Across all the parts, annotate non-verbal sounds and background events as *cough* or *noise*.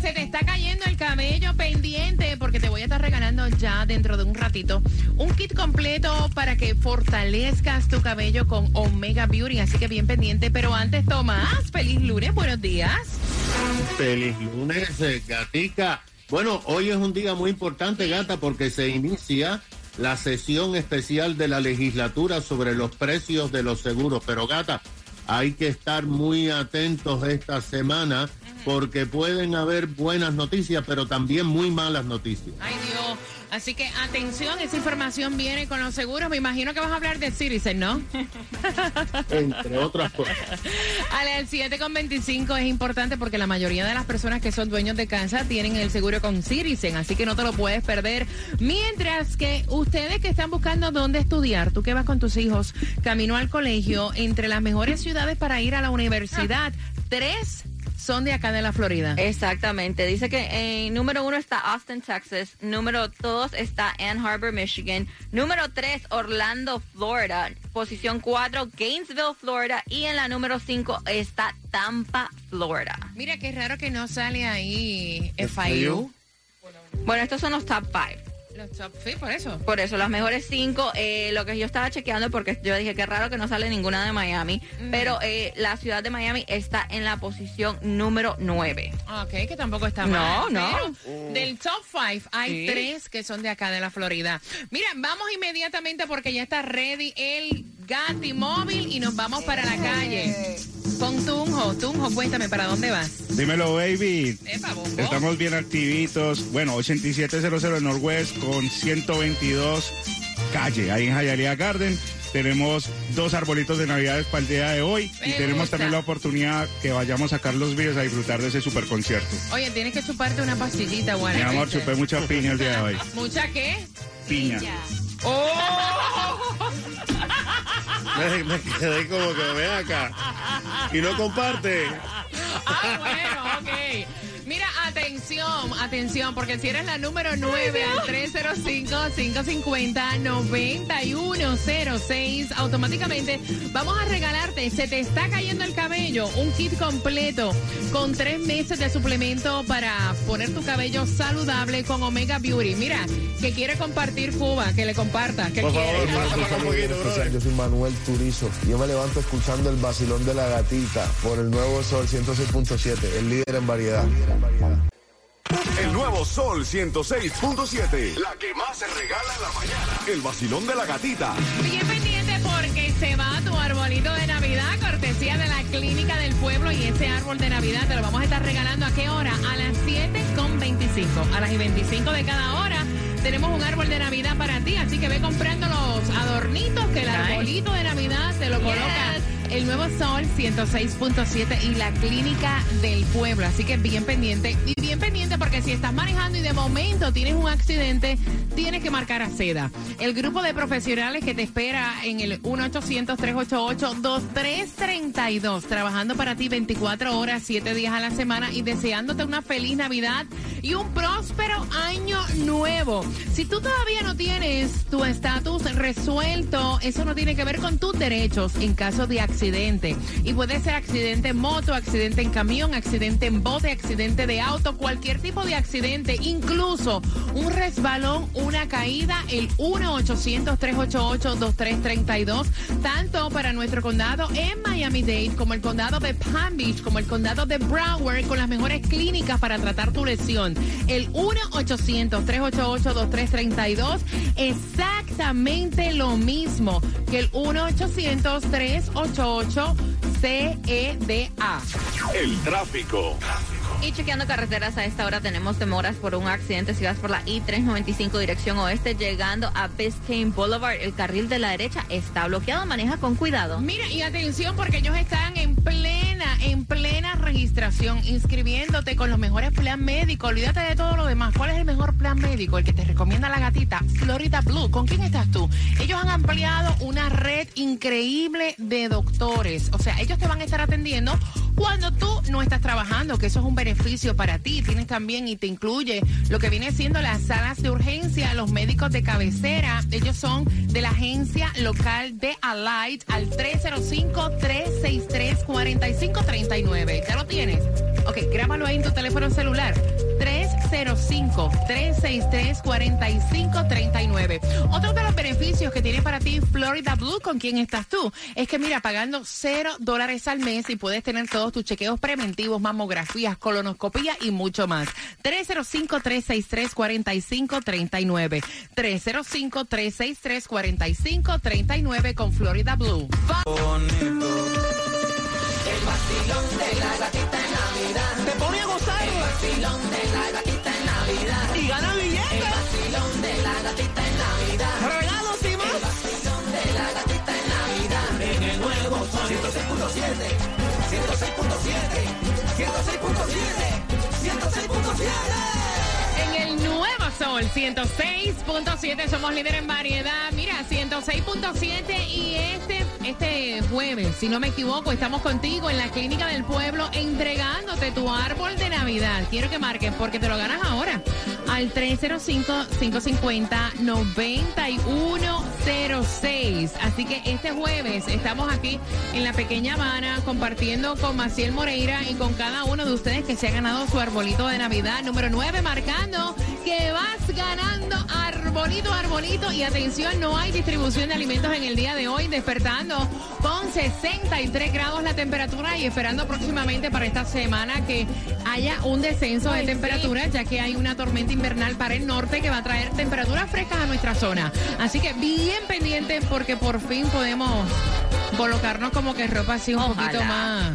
Se te está cayendo el cabello pendiente porque te voy a estar regalando ya dentro de un ratito un kit completo para que fortalezcas tu cabello con Omega Beauty. Así que bien pendiente. Pero antes, Tomás, feliz lunes. Buenos días. Feliz lunes, eh, gatica. Bueno, hoy es un día muy importante, gata, porque se inicia la sesión especial de la legislatura sobre los precios de los seguros. Pero, gata, hay que estar muy atentos esta semana porque pueden haber buenas noticias, pero también muy malas noticias. Ay, Dios. Así que atención, esa información viene con los seguros. Me imagino que vas a hablar de Citizen, ¿no? *laughs* Entre otras cosas. Ale, el 7,25 es importante porque la mayoría de las personas que son dueños de casa tienen el seguro con Citizen, así que no te lo puedes perder. Mientras que ustedes que están buscando dónde estudiar, tú que vas con tus hijos camino al colegio, entre las mejores ciudades para ir a la universidad, tres son de acá de la Florida. Exactamente. Dice que en número uno está Austin, Texas. Número dos está Ann Arbor, Michigan. Número tres, Orlando, Florida. Posición cuatro, Gainesville, Florida. Y en la número cinco está Tampa, Florida. Mira qué raro que no sale ahí FIU. Bueno, estos son los top five. Los top, sí, por eso. Por eso, las mejores cinco. Eh, lo que yo estaba chequeando, porque yo dije que raro que no sale ninguna de Miami. Pero eh, la ciudad de Miami está en la posición número nueve. Ok, que tampoco está mal. No, no. Del top five hay tres que son de acá de la Florida. Mira, vamos inmediatamente porque ya está ready el Gati móvil y nos vamos para la calle. Con Tunjo. Tunjo, cuéntame, ¿para dónde vas? Dímelo, baby. Epa. Estamos bien activitos. Bueno, 8700 Northwest con 122 calle, ahí en Hialeah Garden. Tenemos dos arbolitos de Navidades para el día de hoy Me y tenemos gusta. también la oportunidad que vayamos a Carlos Vives a disfrutar de ese super concierto. Oye, tienes que chuparte una pastillita, Mi buena. amor, chupé mucha piña el día de hoy. ¿Mucha qué? Piña. ¡Oh! Me, quedé como que ven acá. Y no comparte. Ah, bueno, ok. Mira, atención, atención, porque si eres la número 9 al 305-550-9106, automáticamente vamos a regalarte, se te está cayendo el cabello, un kit completo con tres meses de suplemento para poner tu cabello saludable con Omega Beauty. Mira, que quiere compartir Cuba, que le comparta, que Por quiere. Yo soy Manuel Turizo. Yo me levanto escuchando el vacilón de la gatita por el nuevo Sol 106.7, el líder en variedad. El nuevo Sol 106.7. La que más se regala en la mañana. El vacilón de la gatita. Bien pendiente porque se va tu arbolito de Navidad, cortesía de la Clínica del Pueblo. Y ese árbol de Navidad te lo vamos a estar regalando a qué hora? A las 7 con 25. A las y 25 de cada hora tenemos un árbol de Navidad para ti. Así que ve comprando los adornitos que el arbolito de Navidad te lo coloca. El nuevo Sol 106.7 y la Clínica del Pueblo. Así que bien pendiente. Y bien pendiente porque si estás manejando y de momento tienes un accidente, tienes que marcar a seda. El grupo de profesionales que te espera en el 1-800-388-2332. Trabajando para ti 24 horas, 7 días a la semana y deseándote una feliz Navidad y un próspero año nuevo. Si tú todavía no tienes tu estatus resuelto, eso no tiene que ver con tus derechos en caso de accidente. Y puede ser accidente en moto, accidente en camión, accidente en bote, accidente de auto, cualquier tipo de accidente, incluso un resbalón, una caída, el 1-800-388-2332, tanto para nuestro condado en Miami-Dade como el condado de Palm Beach, como el condado de Broward, con las mejores clínicas para tratar tu lesión. El 1-800-388-2332, exactamente lo mismo que el 1-800-388-CEDA. El tráfico. Y chequeando carreteras a esta hora tenemos demoras por un accidente si vas por la I-395 dirección oeste llegando a Biscayne Boulevard. El carril de la derecha está bloqueado. Maneja con cuidado. Mira, y atención porque ellos están en en plena registración inscribiéndote con los mejores plan médicos. Olvídate de todo lo demás. ¿Cuál es el mejor plan médico? El que te recomienda la gatita, Florida Blue. ¿Con quién estás tú? Ellos han ampliado una red increíble de doctores. O sea, ellos te van a estar atendiendo cuando tú no estás trabajando, que eso es un beneficio para ti. Tienes también y te incluye lo que viene siendo las salas de urgencia, los médicos de cabecera. Ellos son de la agencia local de Alight al 305-363-4539. ¿Ya lo tienes? Ok, grábalo ahí en tu teléfono celular. 305-363-4539. Otro de los beneficios que tiene para ti Florida Blue, con quien estás tú, es que mira, pagando cero dólares al mes y puedes tener todos tus chequeos preventivos, mamografías, colonoscopía y mucho más. 305-363-4539. 305-363-4539 con Florida Blue. Te pone a gozar. El vacilón de la gatita en Navidad. Y gana billetes. El vacilón de la gatita en Navidad. Regalos y más. El vacilón de la gatita en Navidad. En el nuevo Sol 106.7. 106.7. 106.7. 106.7. En el nuevo Sol 106.7 somos líder en variedad. Mira, 106.7 y este este jueves, si no me equivoco, estamos contigo en la clínica del pueblo entregándote tu árbol de Navidad. Quiero que marques porque te lo ganas ahora al 305-550-9106. Así que este jueves estamos aquí en la pequeña Habana compartiendo con Maciel Moreira y con cada uno de ustedes que se ha ganado su arbolito de Navidad número 9, marcando arbolito, arbolito. Y atención, no hay distribución de alimentos en el día de hoy, despertando con 63 grados la temperatura y esperando próximamente para esta semana que haya un descenso de temperatura, ya que hay una tormenta invernal para el norte que va a traer temperaturas frescas a nuestra zona. Así que bien pendientes porque por fin podemos colocarnos como que ropa así un Ojalá. poquito más,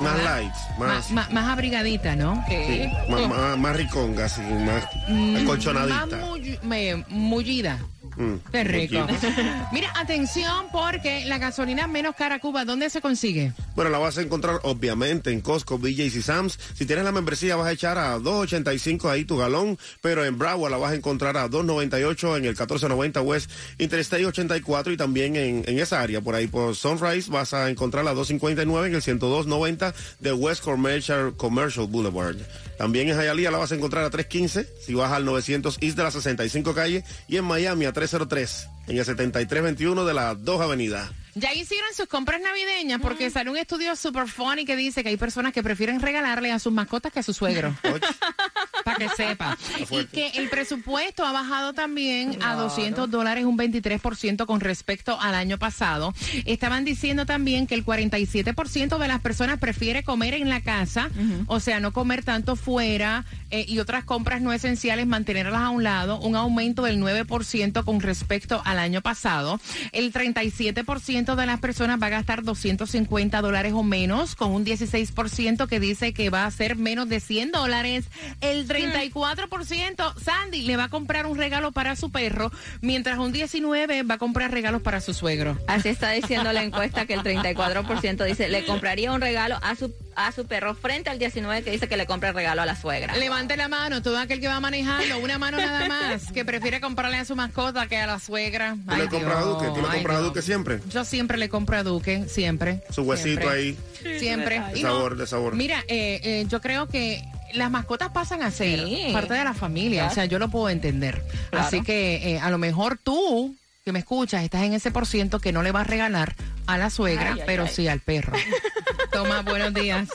Más lights, más, más, más- más abrigadita, ¿no? sí, más, más, más riconga, así, más Más acolchonadita. mulli- me- mullida. Mm, Qué rico. *laughs* Mira, atención porque la gasolina menos cara Cuba, ¿dónde se consigue? Bueno, la vas a encontrar obviamente en Costco, BJ's y Sam's. Si tienes la membresía vas a echar a 2.85 ahí tu galón, pero en Broward la vas a encontrar a 2.98 en el 1490 West Interstate 84 y también en, en esa área por ahí por Sunrise vas a encontrar a 2.59 en el 102.90 de West Commercial, Commercial Boulevard. También en Hialeah la vas a encontrar a 3.15 si vas al 900 East de la 65 calle y en Miami a 303 en el 7321 de la 2 Avenida. Ya hicieron sus compras navideñas porque sale un estudio super funny que dice que hay personas que prefieren regalarle a sus mascotas que a su suegro. *laughs* Para que sepa. Y que el presupuesto ha bajado también a 200 dólares, un 23% con respecto al año pasado. Estaban diciendo también que el 47% de las personas prefiere comer en la casa, o sea, no comer tanto fuera eh, y otras compras no esenciales, mantenerlas a un lado, un aumento del 9% con respecto al año pasado. El 37% de las personas va a gastar 250 dólares o menos, con un 16% que dice que va a ser menos de 100 dólares. El 34%, Sandy, le va a comprar un regalo para su perro, mientras un 19% va a comprar regalos para su suegro. Así está diciendo la encuesta que el 34% dice le compraría un regalo a su a su perro frente al 19 que dice que le compra el regalo a la suegra. Levante la mano, todo aquel que va manejando, una mano nada más, que prefiere comprarle a su mascota que a la suegra. ¿Tú Ay, le compras a Duque? ¿Tú le compras a. Duque siempre? Yo siempre le compro a Duque, siempre. Su huesito siempre. ahí. Siempre. De no, sabor, de sabor. Mira, eh, eh, yo creo que las mascotas pasan a ser Sí. parte de la familia, Claro. o sea, yo lo puedo entender. Claro. Así que eh, a lo mejor tú que me escuchas estás en ese por ciento que no le vas a regalar a la suegra, Ay, pero ay. sí al perro. *laughs* Toma, buenos días.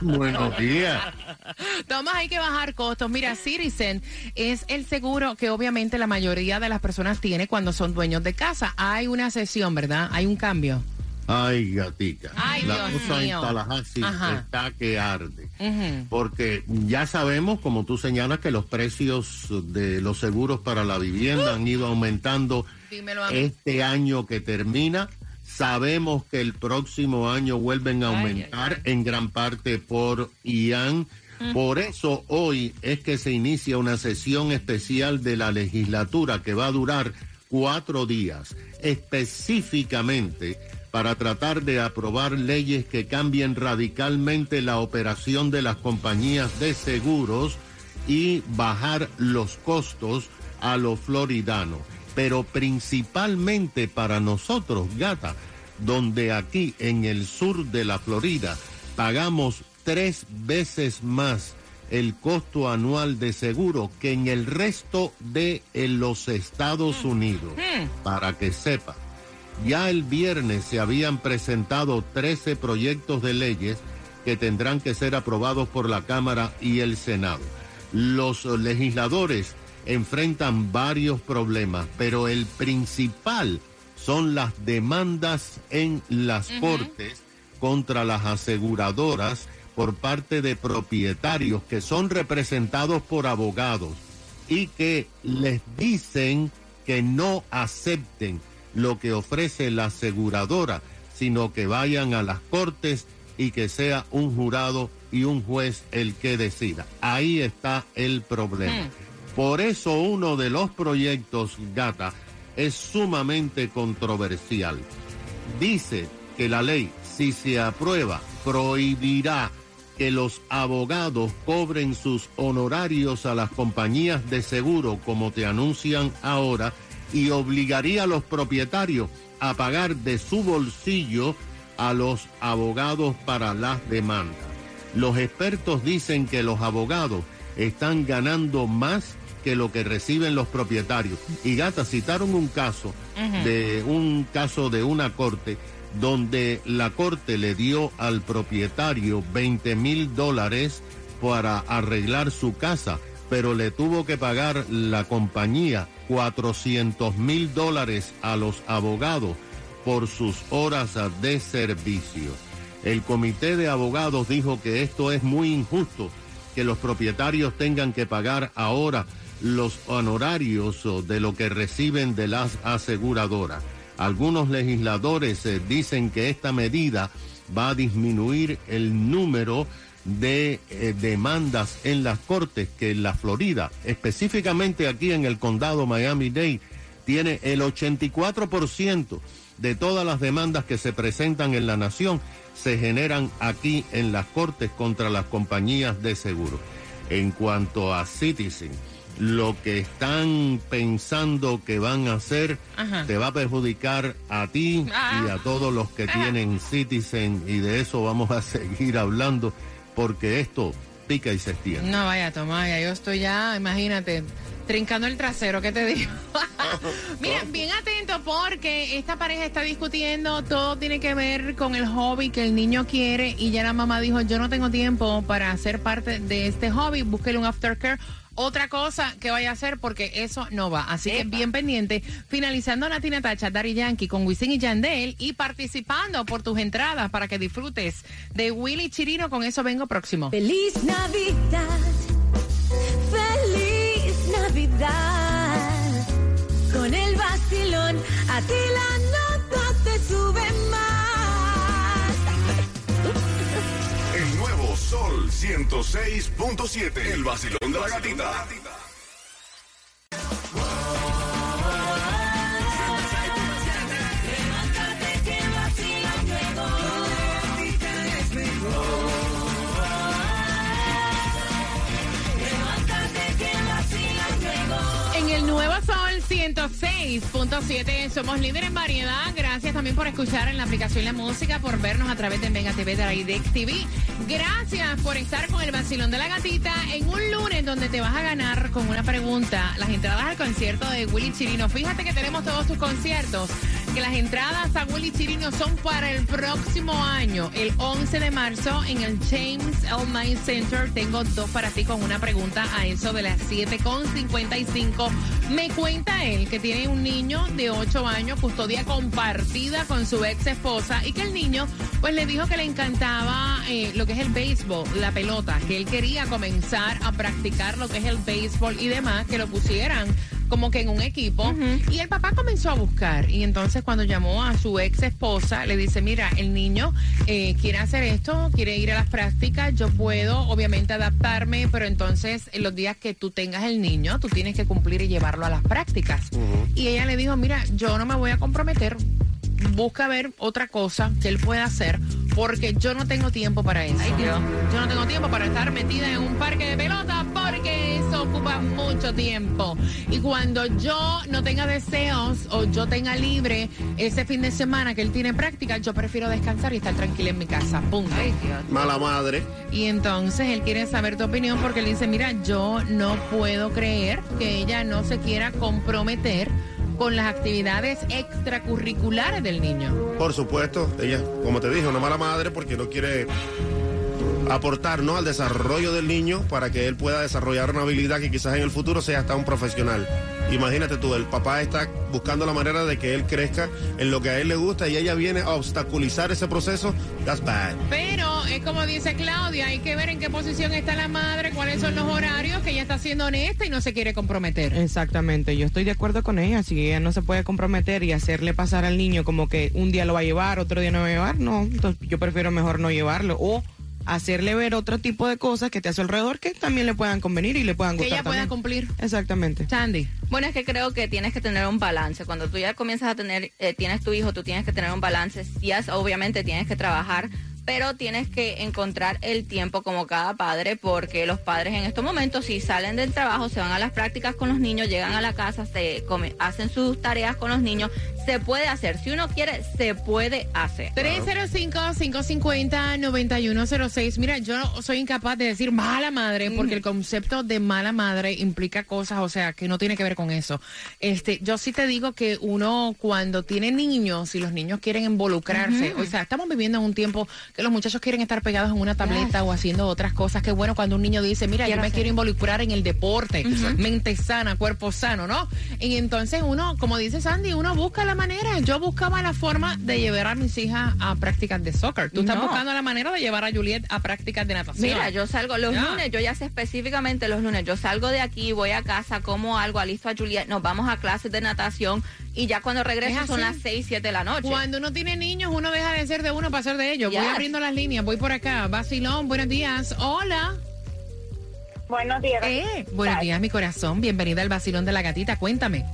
Buenos días. Tomás, hay que bajar costos. Mira, Citizen es el seguro que obviamente la mayoría de las personas tiene cuando son dueños de casa. Hay una sesión, ¿verdad? Hay un cambio. Ay, gatica. Ay, la Dios cosa mío. en Tallahassee Ajá. está que arde. Porque ya sabemos, como tú señalas, que los precios de los seguros para la vivienda han ido aumentando este año que termina. Sabemos que el próximo año vuelven a Ay, aumentar en gran parte por Ian. Por eso hoy es que se inicia una sesión especial de la legislatura que va a durar cuatro días, específicamente para tratar de aprobar leyes que cambien radicalmente la operación de las compañías de seguros y bajar los costos a los floridanos. Pero principalmente para nosotros, gata, donde aquí en el sur de la Florida pagamos tres veces más el costo anual de seguro que en el resto de los Estados Unidos, para que sepa. Ya el viernes se habían presentado 13 proyectos de leyes que tendrán que ser aprobados por la Cámara y el Senado. Los legisladores enfrentan varios problemas, pero el principal son las demandas en las cortes contra las aseguradoras por parte de propietarios que son representados por abogados y que les dicen que no acepten lo que ofrece la aseguradora, sino que vayan a las cortes y que sea un jurado y un juez el que decida. Ahí está el problema. Por eso uno de los proyectos Gata es sumamente controversial. Dice que la ley, si se aprueba, prohibirá que los abogados cobren sus honorarios a las compañías de seguro como te anuncian ahora y obligaría a los propietarios a pagar de su bolsillo a los abogados para las demandas. Los expertos dicen que los abogados están ganando más que lo que reciben los propietarios. Y Gata citaron un caso de un caso de una corte donde la corte le dio al propietario 20 mil dólares para arreglar su casa, pero le tuvo que pagar la compañía 400 mil dólares a los abogados por sus horas de servicio. El comité de abogados dijo que esto es muy injusto, que los propietarios tengan que pagar ahora los honorarios de lo que reciben de las aseguradoras. Algunos legisladores eh, dicen que esta medida va a disminuir el número de eh, demandas en las cortes que en la Florida, específicamente aquí en el condado Miami-Dade, tiene el 84% de todas las demandas que se presentan en la nación se generan aquí en las cortes contra las compañías de seguro. En cuanto a Citizen, lo que están pensando que van a hacer te va a perjudicar a ti y a todos los que tienen Citizen y de eso vamos a *laughs* seguir hablando porque esto pica y se extiende. No vaya, Tomás, yo estoy ya, imagínate, trincando el trasero, ¿qué te digo? *laughs* Mira, bien atento porque esta pareja está discutiendo, todo tiene que ver con el hobby que el niño quiere y ya la mamá dijo, yo no tengo tiempo para ser parte de este hobby, búsquele un aftercare otra cosa que vaya a hacer porque eso no va. Así que bien pendiente. Finalizando Natina Tacha, Dari Yankee con Wisin y Yandel y participando por tus entradas para que disfrutes de Willy Chirino. Con eso vengo próximo. Feliz Navidad. Con el vacilón a ti la nota te sube más. El nuevo Sol 106.7. El vacilón de la gatita. 106.7 somos líderes en variedad. Gracias también por escuchar en la aplicación La Música, por vernos a través de Mega TV de TV. Gracias por estar con el vacilón de la gatita en un lunes donde te vas a ganar con una pregunta las entradas al concierto de Willy Chirino. Fíjate que tenemos todos tus conciertos, que las entradas a Willy Chirino son para el próximo año, el 11 de marzo en el James L. Knight Center. Tengo dos para ti con una pregunta a eso de las 7.55. Me cuenta él que tiene un niño de 8 años, custodia compartida con su ex esposa y que el niño pues le dijo que le encantaba eh, lo que es el béisbol, la pelota, que él quería comenzar a practicar lo que es el béisbol y demás, que lo pusieran como que en un equipo. Y el papá comenzó a buscar. Y entonces cuando llamó a su ex esposa, le dice, mira, el niño eh, quiere hacer esto, quiere ir a las prácticas, yo puedo obviamente adaptarme, pero entonces en los días que tú tengas el niño, tú tienes que cumplir y llevarlo a las prácticas. Y ella le dijo, mira, yo no me voy a comprometer. busca ver otra cosa que él pueda hacer, porque yo no tengo tiempo para eso. Ay, Dios. Yo no tengo tiempo para estar metida en un parque de pelota porque mucho tiempo. Y cuando yo no tenga deseos o yo tenga libre ese fin de semana que él tiene práctica, yo prefiero descansar y estar tranquila en mi casa. Punto. Ay, Dios. Mala madre. Y entonces él quiere saber tu opinión porque él dice, mira, yo no puedo creer que ella no se quiera comprometer con las actividades extracurriculares del niño. Por supuesto, ella, como te dije, una mala madre porque no quiere aportar ¿no? al desarrollo del niño para que él pueda desarrollar una habilidad que quizás en el futuro sea hasta un profesional. Imagínate tú, el papá está buscando la manera de que él crezca en lo que a él le gusta y ella viene a obstaculizar ese proceso. That's bad. Pero es como dice Claudia, hay que ver en qué posición está la madre, cuáles son los horarios, que ella está siendo honesta y no se quiere comprometer. Exactamente, yo estoy de acuerdo con ella. Si ella no se puede comprometer y hacerle pasar al niño como que un día lo va a llevar, otro día no va a llevar, no. Entonces yo prefiero mejor no llevarlo. O hacerle ver otro tipo de cosas que te hace alrededor que también le puedan convenir y le puedan Que gustar. ella pueda cumplir. Exactamente. Sandy. Bueno, es que creo que tienes que tener un balance. Cuando tú ya comienzas a tener, eh, tienes tu hijo, tú tienes que tener un balance. Yes, obviamente tienes que trabajar, pero tienes que encontrar el tiempo como cada padre, porque los padres en estos momentos, si salen del trabajo, se van a las prácticas con los niños, llegan a la casa, se come- hacen sus tareas con los niños, se puede hacer. Si uno quiere, se puede hacer. 305-550-9106. Mira, yo soy incapaz de decir mala madre porque el concepto de mala madre implica cosas, o sea, que no tiene que ver con eso. Este, yo sí te digo que uno cuando tiene niños y los niños quieren involucrarse, o sea, estamos viviendo en un tiempo que los muchachos quieren estar pegados en una tableta o haciendo otras cosas. Qué bueno cuando un niño dice, mira, Quiero yo me hacer. quiero involucrar en el deporte, mente sana, cuerpo sano, ¿no? Y entonces uno, como dice Sandy, uno busca la manera. Yo buscaba la forma de llevar a mis hijas a prácticas de soccer. Tú estás No. buscando la manera de llevar a Juliet a prácticas de natación. Mira, yo salgo los lunes, yo ya sé específicamente los lunes, yo salgo de aquí, voy a casa, como algo, alisto a Juliet, nos vamos a clases de natación y ya cuando regreso ¿Es son las 6, 7 de la noche. Cuando uno tiene niños, uno deja de ser de uno para ser de ellos. Voy Yes. Abriendo las líneas, voy por acá. Basilón, buenos días. Hola. Buenos días. Eh, buenos días, mi corazón. Bienvenida al Basilón de la Gatita. Cuéntame.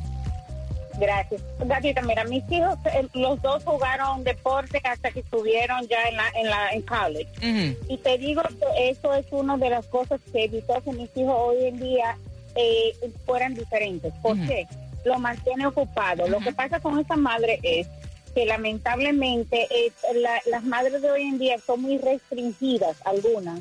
Gracias. Gatita, mira, mis hijos, eh, los dos jugaron deporte hasta que estuvieron ya en la, en la, en college. Ujú. Y te digo que eso es una de las cosas que evitó que mis hijos hoy en día eh, fueran diferentes. ¿Por Ujú. qué? Lo mantiene ocupado. Lo que pasa con esa madre es que lamentablemente eh, la- las madres de hoy en día son muy restringidas, algunas,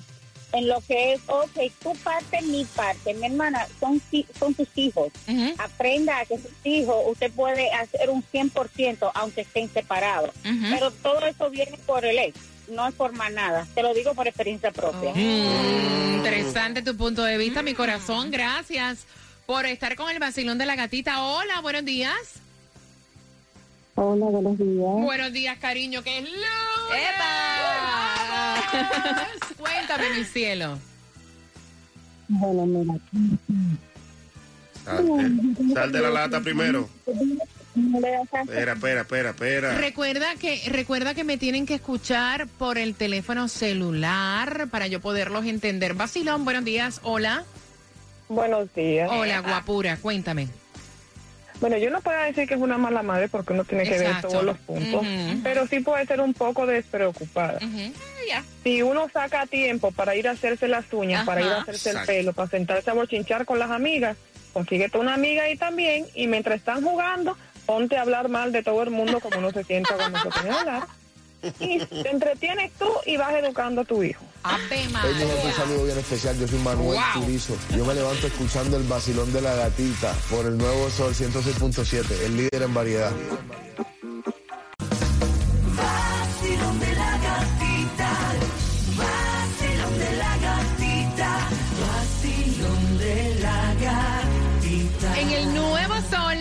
en lo que es, ok, tu parte, mi parte. Mi hermana, son, son tus hijos. Aprenda a que sus hijos, usted puede hacer un 100% aunque estén separados. Pero todo eso viene por el ex, no es por más nada. Te lo digo por experiencia propia. Mm, interesante tu punto de vista, mi corazón. Gracias por estar con el Basilón de la Gatita. Hola, buenos días. Hola, buenos días. Buenos días, cariño, que es lunes. ¡Epa! *laughs* Cuéntame, mi cielo. Bueno, mira. Salte. Sal de la lata primero. Espera, espera, espera, espera. Recuerda que, recuerda que me tienen que escuchar por el teléfono celular para yo poderlos entender. Basilón, buenos días. Hola. Buenos días. Hola, guapura. Cuéntame. Bueno, yo no puedo decir que es una mala madre porque uno tiene que ver todos los puntos, pero sí puede ser un poco despreocupada. Ya. Si uno saca tiempo para ir a hacerse las uñas, para ir a hacerse Exacto. el pelo, para sentarse a bochinchar con las amigas, consíguete una amiga ahí también y mientras están jugando, ponte a hablar mal de todo el mundo como uno se sienta cuando se pone a hablar. Y te entretienes tú y vas educando a tu hijo. Ave María. un saludo bien especial. Yo soy Manuel Wow. Turizo. Yo me levanto escuchando el vacilón de la gatita por el nuevo Sol 106.7, el líder en variedad. Vacilón de la gatita. Vacilón de la gatita. Vacilón de la gatita. En el nuevo Sol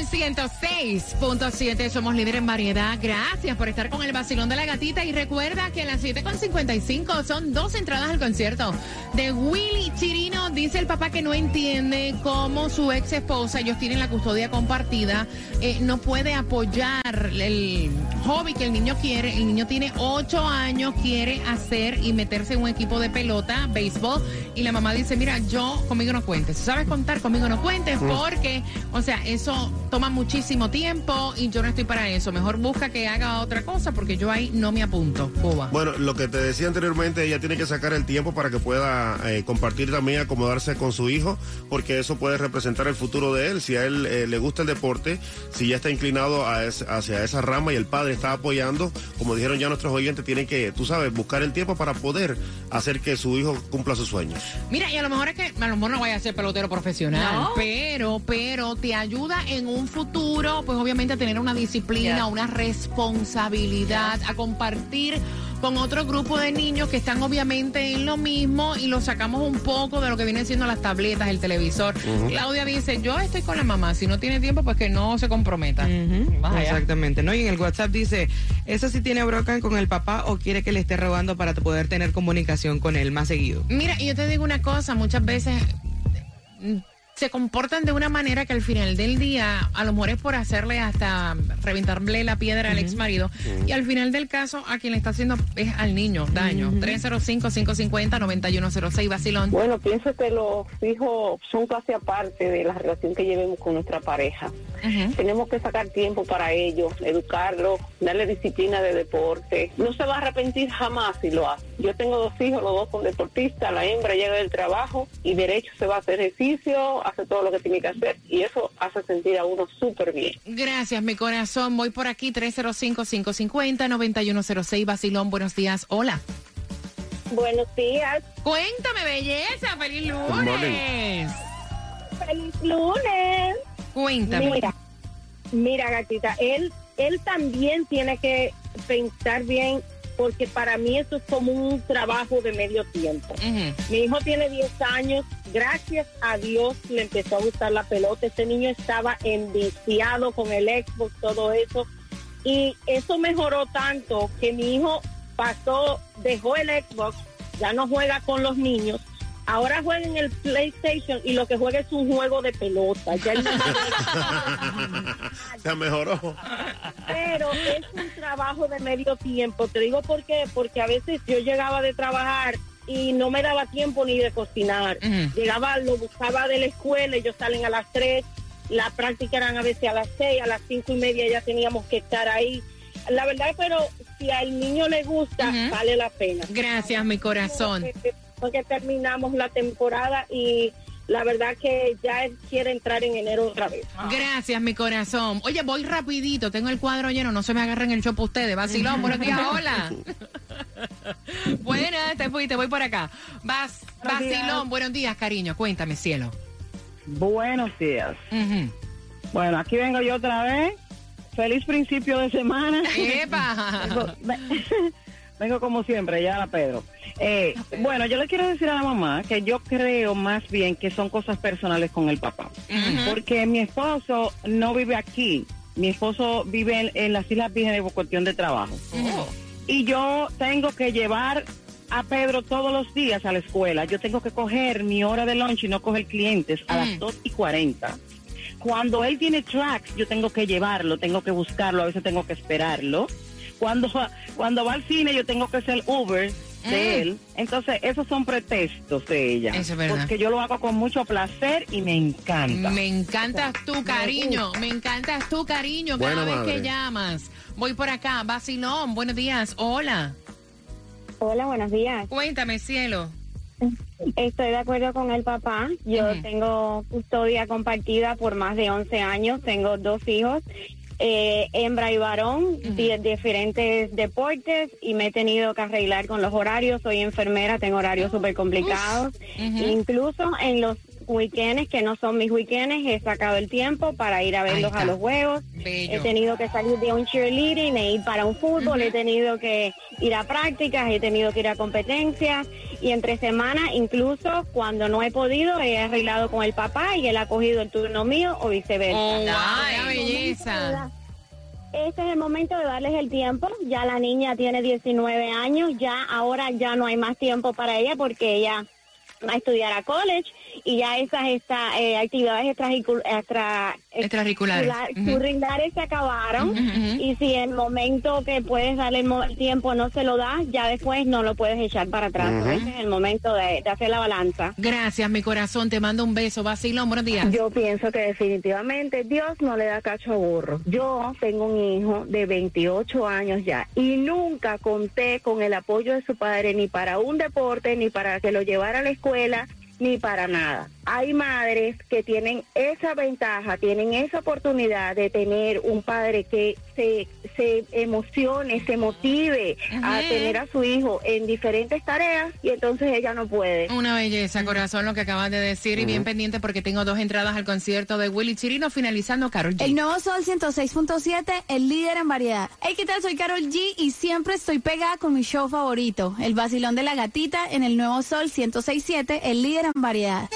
106.7 somos líder en variedad. Gracias por estar con el vacilón de la gatita. Y recuerda que a las 7.55 son dos entradas al concierto de Willy Chirino. Dice el papá que no entiende cómo su ex esposa, ellos tienen la custodia compartida, eh, no puede apoyar el hobby que el niño quiere. El niño tiene 8 años, quiere hacer y meterse en un equipo de pelota, béisbol. Y la mamá dice, mira, yo conmigo no cuentes. Si sabes contar, conmigo no cuentes porque, o sea, eso toma muchísimo tiempo y yo no estoy para eso. Mejor busca que haga otra cosa porque yo ahí no me apunto. Cuba. Bueno, lo que te decía anteriormente, ella tiene que sacar el tiempo para que pueda eh, compartir también, acomodarse con su hijo, porque eso puede representar el futuro de él. Si a él eh, le gusta el deporte, si ya está inclinado a es- hacia esa rama y el padre está apoyando, como dijeron ya nuestros oyentes, tienen que, tú sabes, buscar el tiempo para poder hacer que su hijo cumpla sus sueños. Mira, y a lo mejor es que a lo mejor no vaya a ser pelotero profesional, No. pero, pero te ayuda en un futuro, pues obviamente a tener una disciplina, Yeah. una responsabilidad, a compartir con otro grupo de niños que están obviamente en lo mismo y lo sacamos un poco de lo que vienen siendo las tabletas, el televisor. Claudia dice, yo estoy con la mamá, si no tiene tiempo, pues que no se comprometa. Exactamente, ¿no? Y en el WhatsApp dice, ¿eso sí tiene brocan con el papá o quiere que le esté robando para poder tener comunicación con él más seguido? Mira, y yo te digo una cosa, muchas veces se comportan de una manera que al final del día, a lo mejor es por hacerle hasta reventarle la piedra al ex marido, y al final del caso, a quien le está haciendo es al niño daño. 305-550-9106, Basilón. Bueno, pienso que los hijos son casi aparte de la relación que llevemos con nuestra pareja. Tenemos que sacar tiempo para ellos, educarlos, darle disciplina de deporte. No se va a arrepentir jamás si lo hace. Yo tengo dos hijos, los dos son deportistas, la hembra llega del trabajo y derecho se va a hacer ejercicio, hace todo lo que tiene que hacer y eso hace sentir a uno súper bien. Gracias, mi corazón. Voy por aquí, 305-550-9106, Basilón. Buenos días. Hola. Buenos días, Cuéntame, belleza. ¡Feliz lunes! feliz lunes. Cuéntame. Mira, mira, gatita, él, él también tiene que pensar bien, porque para mí eso es como un trabajo de medio tiempo. Mi hijo tiene 10 años, gracias a Dios le empezó a gustar la pelota. Este niño estaba enviciado con el Xbox, todo eso. Y eso mejoró tanto que mi hijo pasó, dejó el Xbox, ya no juega con los niños. Ahora juega en el PlayStation y lo que juega es un juego de pelota. Ya él no Se mejoró. pero es un trabajo de medio tiempo. Te digo por qué, porque a veces yo llegaba de trabajar y no me daba tiempo ni de cocinar. Llegaba, lo buscaba de la escuela, ellos salen a las 3, la práctica eran a veces a las 6, a las cinco y media ya teníamos que estar ahí. La verdad, pero si al niño le gusta, vale la pena. Gracias, mi corazón. Porque, porque terminamos la temporada y la verdad que ya él quiere entrar en enero otra vez. Gracias, mi corazón. Oye, voy rapidito, tengo el cuadro lleno, no se me agarren el chopo ustedes. Vacilón, buenos días, *laughs* hola. Buenas, te fuiste, voy por acá. Vas, Buenos días. Vacilón, buenos días, cariño, cuéntame, cielo. Buenos días. Bueno, aquí vengo yo otra vez. Feliz principio de semana. ¡Epa! *laughs* *laughs* Vengo, como siempre, ya la Pedro. Eh, bueno, yo le quiero decir a la mamá que yo creo más bien que son cosas personales con el papá. Porque mi esposo no vive aquí. Mi esposo vive en, en las Islas Vírgenes por cuestión de trabajo. Y yo tengo que llevar a Pedro todos los días a la escuela. Yo tengo que coger mi hora de lunch y no coger clientes a las 2 y 40. Cuando él tiene tracks, yo tengo que llevarlo, tengo que buscarlo, a veces tengo que esperarlo. Cuando, cuando va al cine, yo tengo que ser Uber de Mm. él. Entonces, esos son pretextos de ella. Eso es verdad. Porque yo lo hago con mucho placer y me encanta. Me encantas tú, cariño. Me encantas tú, cariño, cada Buena vez madre. que llamas. Voy por acá, Vacilón, buenos días, hola. Hola, buenos días. Cuéntame, cielo. Estoy de acuerdo con el papá. Yo tengo custodia compartida por más de 11 años. Tengo dos hijos, eh, hembra y varón, diferentes deportes y me he tenido que arreglar con los horarios. Soy enfermera, tengo horarios súper complicados. Incluso en los weekends, que no son mis weekends, he sacado el tiempo para ir a verlos a los juegos. Bello. He tenido que salir de un cheerleading e ir para un fútbol, he tenido que ir a prácticas, he tenido que ir a competencias y entre semana, incluso cuando no he podido, he arreglado con el papá y él ha cogido el turno mío o viceversa. Oh, wow, Ahora, qué belleza. Este es el momento de darles el tiempo. Ya la niña tiene 19 años, ya ahora ya no hay más tiempo para ella porque ella a estudiar a college y ya esas esta, eh, actividades extracurricul- extra, Extracurriculares. extracurriculares se acabaron y si el momento que puedes darle el tiempo no se lo das, ya después no lo puedes echar para atrás. Ujú. Ese es el momento de, de hacer la balanza. Gracias, mi corazón. Te mando un beso. Vacilón, buenos días. Yo pienso que definitivamente Dios no le da cacho a burro. Yo tengo un hijo de 28 años ya y nunca conté con el apoyo de su padre ni para un deporte, ni para que lo llevara a la escuela, escuela ni para nada. Hay madres que tienen esa ventaja, tienen esa oportunidad de tener un padre que se, se emocione, se motive a tener a su hijo en diferentes tareas y entonces ella no puede. Una belleza, corazón, lo que acabas de decir. Y bien pendiente porque tengo dos entradas al concierto de Willy Chirino finalizando Carol G. El nuevo Sol 106.7, el líder en variedad. Hey, ¿qué tal? Soy Carol G y siempre estoy pegada con mi show favorito, el vacilón de la gatita en el nuevo Sol 106.7, el líder en variedad.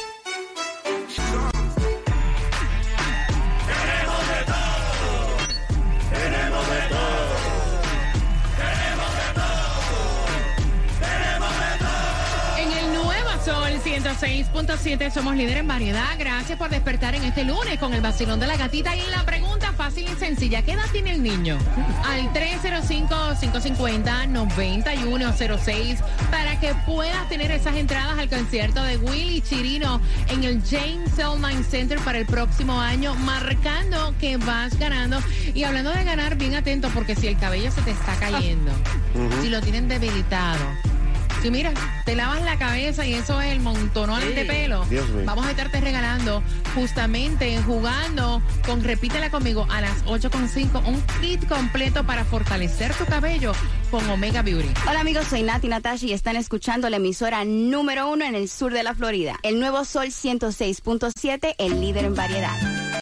106.7 somos líder en variedad. Gracias por despertar en este lunes con el vacilón de la gatita. Y la pregunta fácil y sencilla, ¿qué edad tiene el niño? Al 305-550-9106 para que puedas tener esas entradas al concierto de Willy Chirino en el James Selmine Center para el próximo año, marcando que vas ganando. Y hablando de ganar, bien atento porque si el cabello se te está cayendo, Ujú. si lo tienen debilitado, si mira, te lavas la cabeza y eso es el montonón de pelo. Dios mío. Vamos a estarte regalando justamente jugando con Repítela conmigo a las 8.5 un kit completo para fortalecer tu cabello con Omega Beauty. Hola amigos, soy Nati Natasha y están escuchando la emisora número uno en el sur de la Florida, el nuevo Sol 106.7, el líder en variedad.